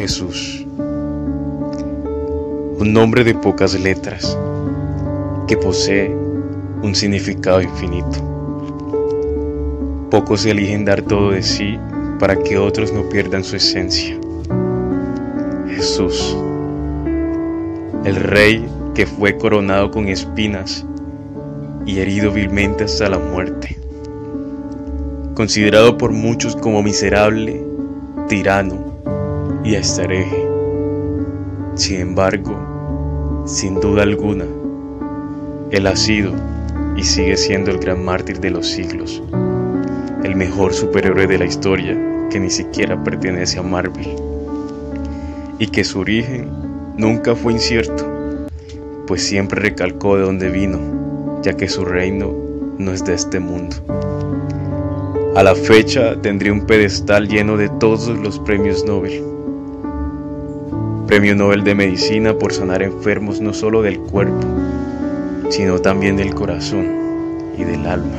Jesús. Un nombre de pocas letras que posee un significado infinito. Pocos eligen dar todo de sí para que otros no pierdan su esencia. Jesús, el Rey que fue coronado con espinas y herido vilmente hasta la muerte, considerado por muchos como miserable, tirano y hasta hereje. Sin embargo, sin duda alguna, Él ha sido y sigue siendo el gran mártir de los siglos, el mejor superhéroe de la historia que ni siquiera pertenece a Marvel, y que su origen nunca fue incierto, pues siempre recalcó de dónde vino, ya que su reino no es de este mundo. A la fecha tendría un pedestal lleno de todos los premios Nobel Premio Nobel de Medicina por sanar enfermos no solo del cuerpo, sino también del corazón y del alma.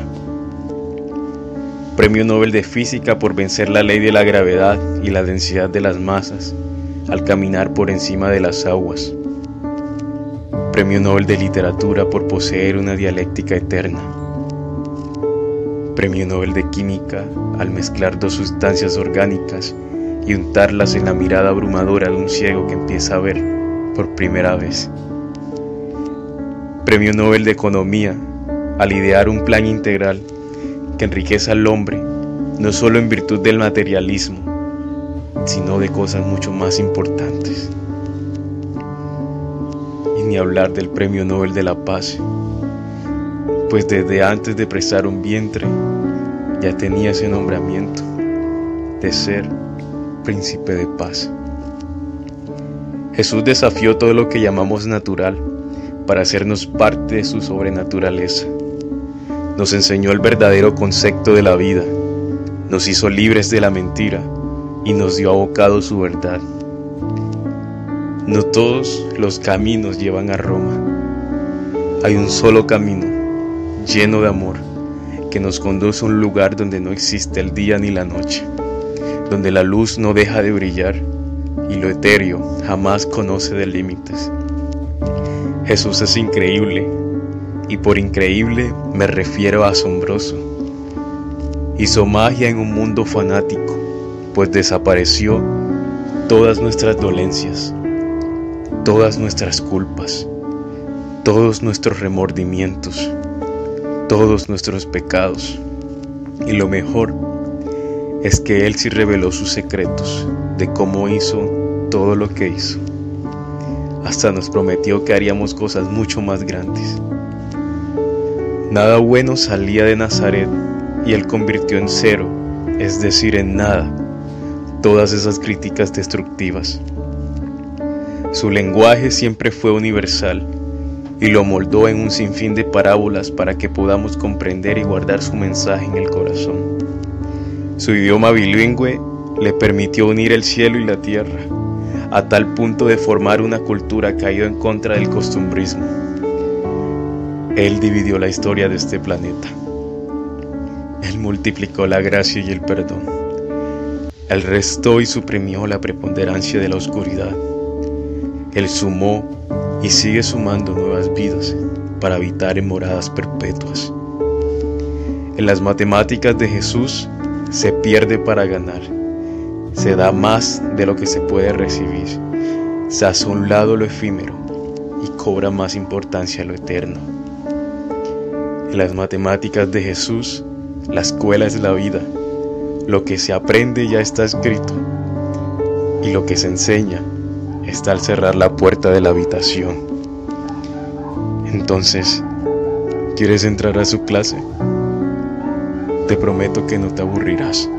Premio Nobel de Física por vencer la ley de la gravedad y la densidad de las masas al caminar por encima de las aguas. Premio Nobel de Literatura por poseer una dialéctica eterna. Premio Nobel de Química al mezclar dos sustancias orgánicas y untarlas en la mirada abrumadora de un ciego que empieza a ver por primera vez. Premio Nobel de Economía al idear un plan integral que enriquece al hombre no solo en virtud del materialismo, sino de cosas mucho más importantes. Y ni hablar del Premio Nobel de la Paz, pues desde antes de prestar un vientre ya tenía ese nombramiento de ser príncipe de paz. Jesús desafió todo lo que llamamos natural para hacernos parte de su sobrenaturaleza. Nos enseñó el verdadero concepto de la vida, nos hizo libres de la mentira y nos dio abocado su verdad. No todos los caminos llevan a Roma. Hay un solo camino, lleno de amor, que nos conduce a un lugar donde no existe el día ni la noche donde la luz no deja de brillar y lo etéreo jamás conoce de límites. Jesús es increíble y por increíble me refiero a asombroso. Hizo magia en un mundo fanático, pues desapareció todas nuestras dolencias, todas nuestras culpas, todos nuestros remordimientos, todos nuestros pecados. Y lo mejor es que Él sí reveló sus secretos de cómo hizo todo lo que hizo. Hasta nos prometió que haríamos cosas mucho más grandes. Nada bueno salía de Nazaret y Él convirtió en cero, es decir, en nada, todas esas críticas destructivas. Su lenguaje siempre fue universal y lo moldó en un sinfín de parábolas para que podamos comprender y guardar su mensaje en el corazón. Su idioma bilingüe le permitió unir el cielo y la tierra, a tal punto de formar una cultura caída en contra del costumbrismo. Él dividió la historia de este planeta. Él multiplicó la gracia y el perdón. Él restó y suprimió la preponderancia de la oscuridad. Él sumó y sigue sumando nuevas vidas para habitar en moradas perpetuas. En las matemáticas de Jesús se pierde para ganar. Se da más de lo que se puede recibir. Se hace un lado lo efímero y cobra más importancia lo eterno. En las matemáticas de Jesús, la escuela es la vida. Lo que se aprende ya está escrito y lo que se enseña está al cerrar la puerta de la habitación. Entonces, ¿quieres entrar a su clase? Te prometo que no te aburrirás.